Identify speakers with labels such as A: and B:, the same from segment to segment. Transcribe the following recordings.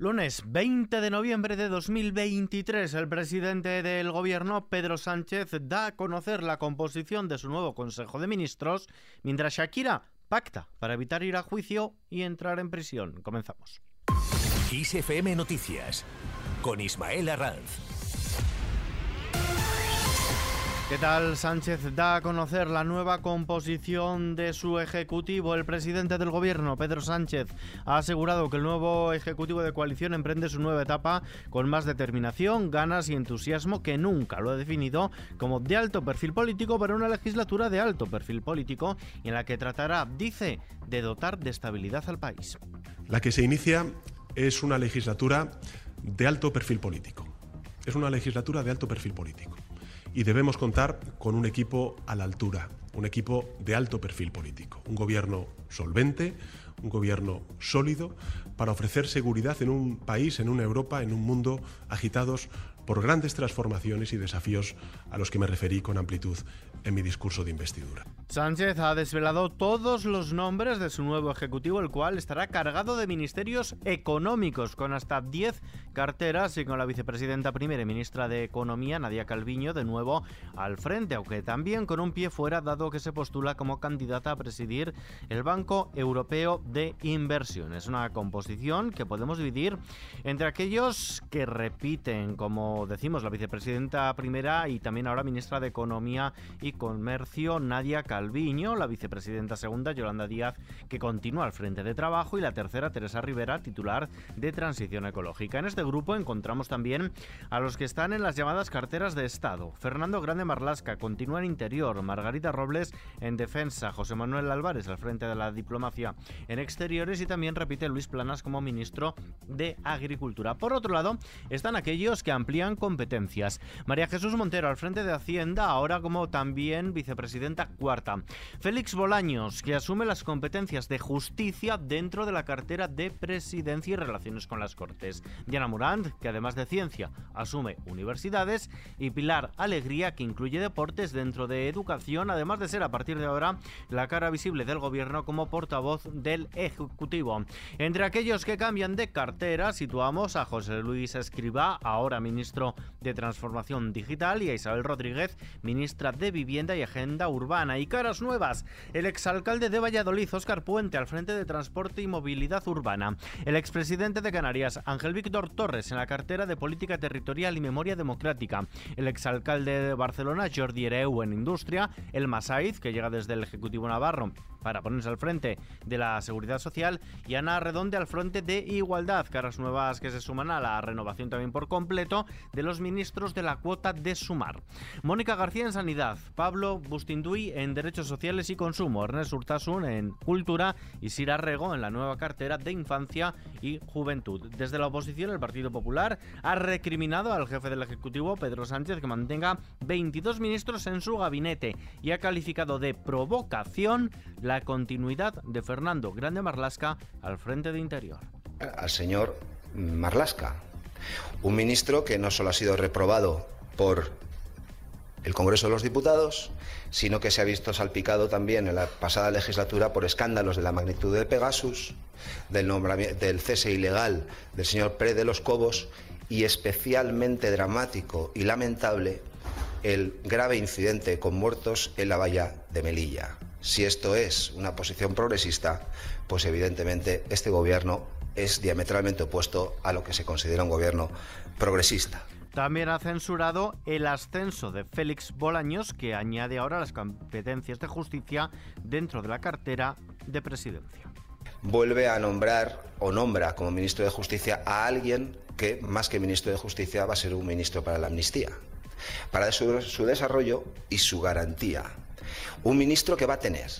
A: Lunes 20 de noviembre de 2023, el presidente del gobierno, Pedro Sánchez, da a conocer la composición de su nuevo Consejo de Ministros, mientras Shakira pacta para evitar ir a juicio y entrar en prisión. Comenzamos.
B: ISFM Noticias con Ismael Arranz.
A: ¿Qué tal? Sánchez da a conocer la nueva composición de su ejecutivo. El presidente del gobierno, Pedro Sánchez, ha asegurado que el nuevo ejecutivo de coalición emprende su nueva etapa con más determinación, ganas y entusiasmo que nunca. Lo ha definido como de alto perfil político para una legislatura de alto perfil político en la que tratará, dice, de dotar de estabilidad al país.
C: La que se inicia es una legislatura de alto perfil político. Es una legislatura de alto perfil político y debemos contar con un equipo a la altura, un equipo de alto perfil político, un gobierno solvente, un gobierno sólido para ofrecer seguridad en un país, en una Europa, en un mundo agitados por grandes transformaciones y desafíos a los que me referí con amplitud en mi discurso de investidura.
A: Sánchez ha desvelado todos los nombres de su nuevo ejecutivo, el cual estará cargado de ministerios económicos, con hasta 10 carteras y con la vicepresidenta primera y ministra de Economía, Nadia Calviño, de nuevo al frente, aunque también con un pie fuera, dado que se postula como candidata a presidir el Banco Europeo de Inversiones. Una composición que podemos dividir entre aquellos que repiten, como decimos, la vicepresidenta primera y también ahora ministra de Economía y Comercio Nadia Calviño, la vicepresidenta segunda Yolanda Díaz, que continúa al frente de trabajo, y la tercera Teresa Rivera, titular de Transición Ecológica. En este grupo encontramos también a los que están en las llamadas carteras de Estado. Fernando Grande Marlasca continúa en Interior, Margarita Robles en Defensa, José Manuel Álvarez al frente de la diplomacia en Exteriores y también repite Luis Planas como ministro de Agricultura. Por otro lado, están aquellos que amplían competencias. María Jesús Montero al frente de Hacienda, ahora como también vicepresidenta cuarta. Félix Bolaños, que asume las competencias de justicia dentro de la cartera de presidencia y relaciones con las Cortes. Diana Morant, que además de ciencia asume universidades. Y Pilar Alegría, que incluye deportes dentro de educación, además de ser a partir de ahora la cara visible del gobierno como portavoz del Ejecutivo. Entre aquellos que cambian de cartera, situamos a José Luis Escriba, ahora ministro de Transformación Digital, y a Isabel Rodríguez, ministra de Vivienda Vivienda y Agenda Urbana. Y caras nuevas, el exalcalde de Valladolid, Óscar Puente, al frente de Transporte y Movilidad Urbana. El expresidente de Canarias, Ángel Víctor Torres, en la cartera de Política Territorial y Memoria Democrática. El exalcalde de Barcelona, Jordi Ereu, en Industria. El Masaiz, que llega desde el Ejecutivo Navarro para ponerse al frente de la Seguridad Social. Y Ana Redonde al frente de Igualdad. Caras nuevas que se suman a la renovación también por completo de los ministros de la cuota de Sumar. Mónica García en Sanidad. Pablo Bustinduy en Derechos Sociales y Consumo, Ernest Urtasun en Cultura y Sira Rego en la nueva cartera de Infancia y Juventud. Desde la oposición, el Partido Popular ha recriminado al jefe del Ejecutivo, Pedro Sánchez, que mantenga 22 ministros en su gabinete y ha calificado de provocación la continuidad de Fernando Grande Marlasca al frente de Interior.
D: Al señor Marlasca, un ministro que no solo ha sido reprobado por el Congreso de los Diputados, sino que se ha visto salpicado también en la pasada legislatura por escándalos de la magnitud de Pegasus, del, del cese ilegal del señor Pérez de los Cobos y especialmente dramático y lamentable el grave incidente con muertos en la valla de Melilla. Si esto es una posición progresista, pues evidentemente este gobierno es diametralmente opuesto a lo que se considera un gobierno progresista.
A: También ha censurado el ascenso de Félix Bolaños, que añade ahora las competencias de justicia dentro de la cartera de presidencia.
D: Vuelve a nombrar o nombra como ministro de Justicia a alguien que, más que ministro de Justicia, va a ser un ministro para la amnistía, para su, desarrollo y su garantía. Un ministro que va a tener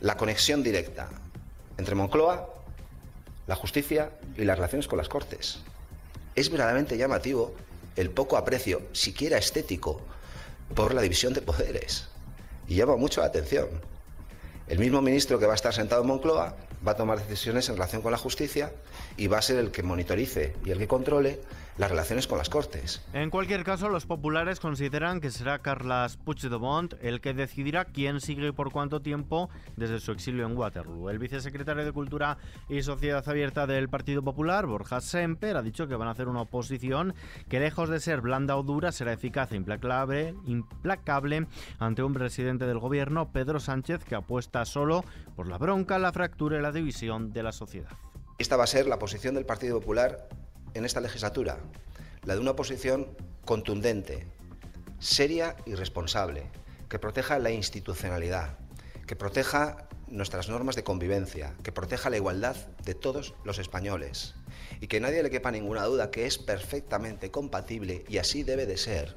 D: la conexión directa entre Moncloa, la justicia y las relaciones con las Cortes. Es verdaderamente llamativo el poco aprecio, siquiera estético, por la división de poderes. Y llama mucho la atención. El mismo ministro que va a estar sentado en Moncloa va a tomar decisiones en relación con la justicia y va a ser el que monitorice y el que controle las relaciones con las Cortes.
A: En cualquier caso, los populares consideran que será Carles Puigdemont el que decidirá quién sigue y por cuánto tiempo desde su exilio en Waterloo. El vicesecretario de Cultura y Sociedad Abierta del Partido Popular, Borja Semper, ha dicho que van a hacer una oposición que lejos de ser blanda o dura será eficaz e implacable, implacable ante un presidente del gobierno, Pedro Sánchez, que apuesta solo por la bronca, la fractura y la división de la sociedad.
D: Esta va a ser la posición del Partido Popular en esta legislatura, la de una oposición contundente, seria y responsable, que proteja la institucionalidad, que proteja nuestras normas de convivencia, que proteja la igualdad de todos los españoles y que nadie le quepa ninguna duda que es perfectamente compatible y así debe de ser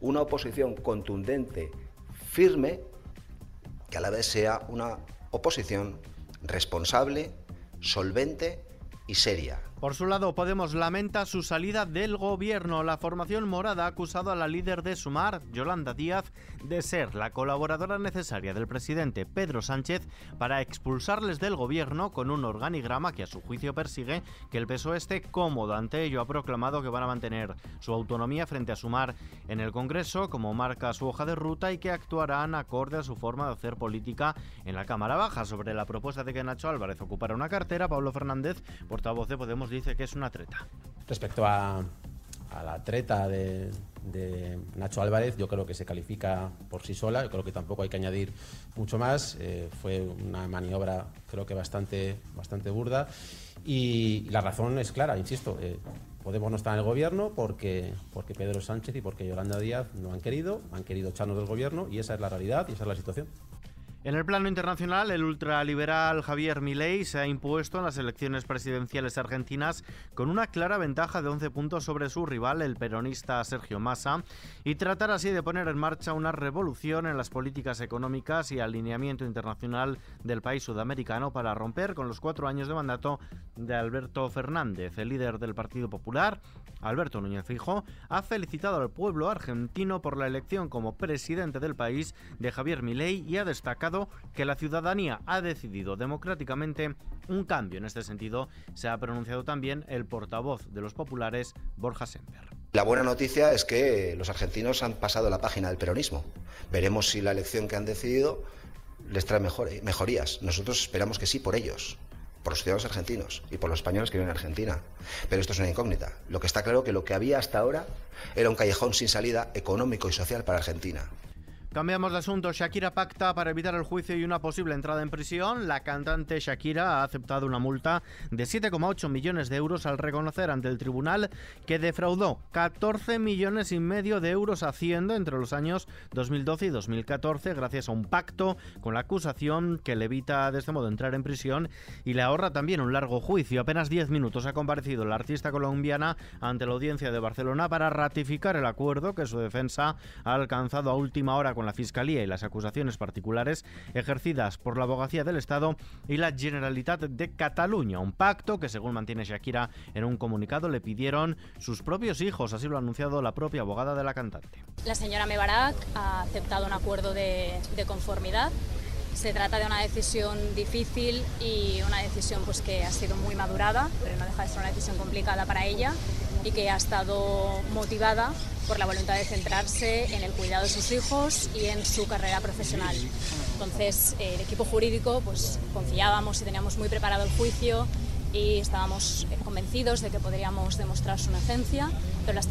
D: una oposición contundente, firme, que a la vez sea una oposición responsable, solvente y seria.
A: Por su lado, Podemos lamenta su salida del gobierno. La formación morada ha acusado a la líder de Sumar, Yolanda Díaz, de ser la colaboradora necesaria del presidente Pedro Sánchez para expulsarles del gobierno con un organigrama que a su juicio persigue que el PSOE esté cómodo. Ante ello ha proclamado que van a mantener su autonomía frente a Sumar en el Congreso, como marca su hoja de ruta, y que actuarán acorde a su forma de hacer política en la Cámara Baja. Sobre la propuesta de que Nacho Álvarez ocupara una cartera, Pablo Fernández, portavoz de Podemos, dice que es una treta.
E: Respecto a, la treta de, Nacho Álvarez, yo creo que se califica por sí sola, yo creo que tampoco hay que añadir mucho más. Eh, fue una maniobra, creo que bastante, bastante burda. Y, la razón es clara, insisto. Eh, Podemos no estar en el gobierno porque, porque Pedro Sánchez y porque Yolanda Díaz no han querido, han querido echarnos del gobierno y esa es la realidad y esa es la situación.
A: En el plano internacional, el ultraliberal Javier Milei se ha impuesto en las elecciones presidenciales argentinas con una clara ventaja de 11 puntos sobre su rival, el peronista Sergio Massa, y tratar así de poner en marcha una revolución en las políticas económicas y alineamiento internacional del país sudamericano para romper con los cuatro años de mandato de Alberto Fernández. El líder del Partido Popular, Alberto Núñez Fijo, ha felicitado al pueblo argentino por la elección como presidente del país de Javier Milei y ha destacado que la ciudadanía ha decidido democráticamente un cambio. En este sentido, se ha pronunciado también el portavoz de los populares, Borja Semper.
D: La buena noticia es que los argentinos han pasado la página del peronismo. Veremos si la elección que han decidido les trae mejorías. Nosotros esperamos que sí por ellos por los ciudadanos argentinos y por los españoles que viven en Argentina. Pero esto es una incógnita. Lo que está claro es que lo que había hasta ahora era un callejón sin salida económico y social para Argentina.
A: Cambiamos de asunto. Shakira pacta para evitar el juicio y una posible entrada en prisión. La cantante Shakira ha aceptado una multa de 7,8 millones de euros al reconocer ante el tribunal que defraudó 14 millones y medio de euros haciendo entre los años 2012 y 2014 gracias a un pacto con la acusación que le evita de este modo entrar en prisión y le ahorra también un largo juicio. Apenas 10 minutos ha comparecido la artista colombiana ante la audiencia de Barcelona para ratificar el acuerdo que su defensa ha alcanzado a última hora la Fiscalía y las acusaciones particulares ejercidas por la Abogacía del Estado y la Generalitat de Cataluña. Un pacto que, según mantiene Shakira en un comunicado, le pidieron sus propios hijos. Así lo ha anunciado la propia abogada de la cantante.
F: La señora Mebarak ha aceptado un acuerdo de, de conformidad se trata de una decisión difícil y una decisión pues, que ha sido muy madurada, pero no deja de ser una decisión complicada para ella y que ha estado motivada por la voluntad de centrarse en el cuidado de sus hijos y en su carrera profesional. Entonces, el equipo jurídico, pues confiábamos y teníamos muy preparado el juicio y estábamos convencidos de que podríamos demostrar su inocencia, pero las,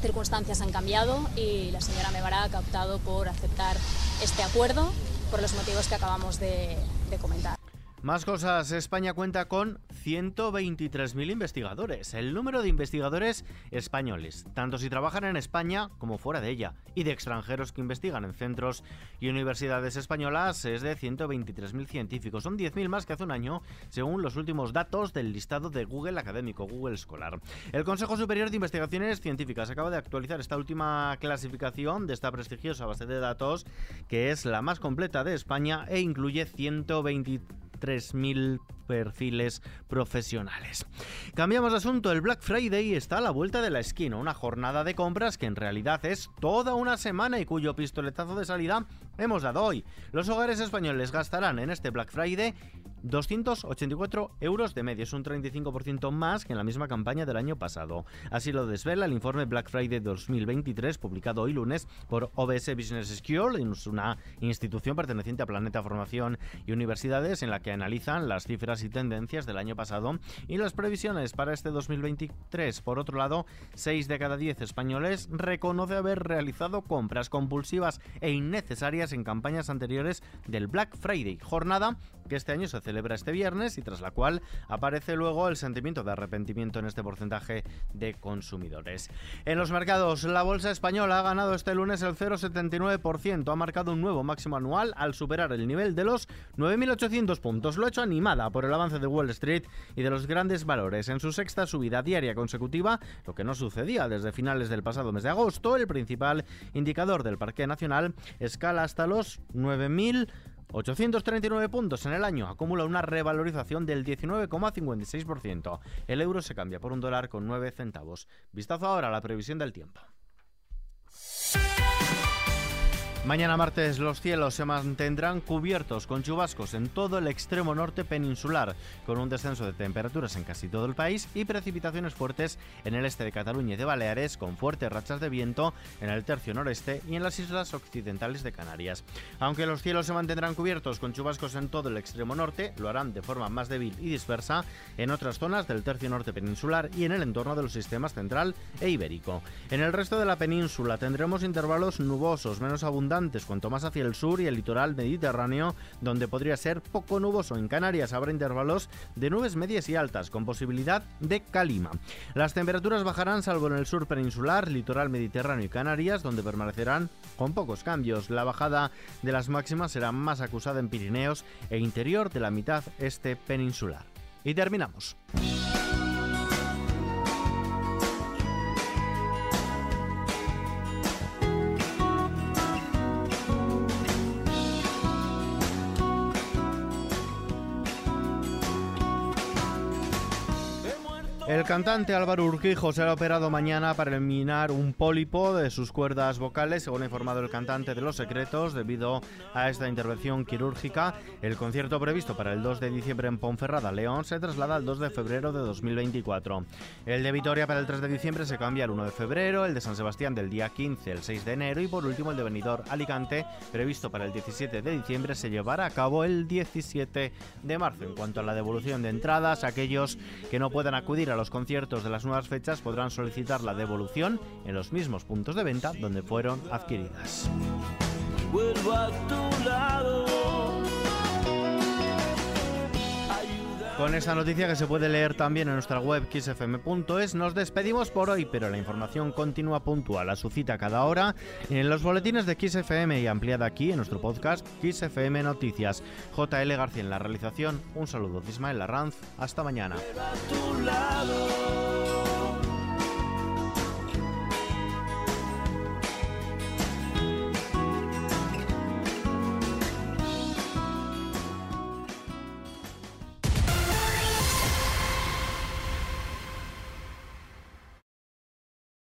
F: circunstancias han cambiado y la señora Mebarak ha optado por aceptar este acuerdo por los motivos que acabamos de comentar.
A: Más cosas. España cuenta con 123.000 investigadores. El número de investigadores españoles, tanto si trabajan en España como fuera de ella, y de extranjeros que investigan en centros y universidades españolas, es de 123.000 científicos. Son 10.000 más que hace un año, según los últimos datos del listado de Google Académico, Google Scholar. El Consejo Superior de Investigaciones Científicas acaba de actualizar esta última clasificación de esta prestigiosa base de datos, que es la más completa de España e incluye 123 3.000 perfiles profesionales. Cambiamos de asunto, el Black Friday está a la vuelta de la esquina, una jornada de compras que en realidad es toda una semana y cuyo pistoletazo de salida hemos dado hoy. Los hogares españoles gastarán en este Black Friday 284 euros de media, es un 35% más que en la misma campaña del año pasado. Así lo desvela el informe Black Friday 2023, publicado hoy lunes por OBS Business School, una institución perteneciente a Planeta Formación y Universidades en la que analizan las cifras y tendencias del año pasado y las previsiones para este 2023. Por otro lado, 6 de cada 10 españoles reconoce haber realizado compras compulsivas e innecesarias en campañas anteriores del Black Friday, jornada que este año se celebra este viernes y tras la cual aparece luego el sentimiento de arrepentimiento en este porcentaje de consumidores. En los mercados, la bolsa española ha ganado este lunes el 0,79%, ha marcado un nuevo máximo anual al superar el nivel de los 9.800 puntos. Lo ha hecho animada por el avance de Wall Street y de los grandes valores. En su sexta subida diaria consecutiva, lo que no sucedía desde finales del pasado mes de agosto, el principal indicador del Parque Nacional escala hasta los 9.000 839 puntos en el año, acumula una revalorización del 19,56%. El euro se cambia por un dólar con 9 centavos. Vistazo ahora a la previsión del tiempo. Mañana martes los cielos se mantendrán cubiertos con chubascos en todo el extremo norte peninsular, con un descenso de temperaturas en casi todo el país y precipitaciones fuertes en el este de Cataluña y de Baleares, con fuertes rachas de viento en el tercio noreste y en las islas occidentales de Canarias. Aunque los cielos se mantendrán cubiertos con chubascos en todo el extremo norte, lo harán de forma más débil y dispersa en otras zonas del tercio norte peninsular y en el entorno de los sistemas central e ibérico. En el resto de la península tendremos intervalos nubosos menos abundantes cuanto más hacia el sur y el litoral mediterráneo, donde podría ser poco nuboso. En Canarias habrá intervalos de nubes medias y altas, con posibilidad de calima. Las temperaturas bajarán salvo en el sur peninsular, litoral mediterráneo y Canarias, donde permanecerán con pocos cambios. La bajada de las máximas será más acusada en Pirineos e interior de la mitad este peninsular. Y terminamos. Cantante Álvaro Urquijo será operado mañana para eliminar un pólipo de sus cuerdas vocales, según ha informado el cantante de Los Secretos, debido a esta intervención quirúrgica. El concierto previsto para el 2 de diciembre en Ponferrada, León, se traslada al 2 de febrero de 2024. El de Vitoria para el 3 de diciembre se cambia al 1 de febrero, el de San Sebastián del día 15 el 6 de enero y por último el de Benidorm Alicante, previsto para el 17 de diciembre, se llevará a cabo el 17 de marzo. En cuanto a la devolución de entradas, aquellos que no puedan acudir a los conciertos de las nuevas fechas podrán solicitar la devolución en los mismos puntos de venta donde fueron adquiridas. Con esa noticia que se puede leer también en nuestra web xfm.es, nos despedimos por hoy, pero la información continúa puntual a su cita cada hora en los boletines de XFM y ampliada aquí en nuestro podcast XFM Noticias. JL García en la realización, un saludo de Ismael Larranz, hasta mañana.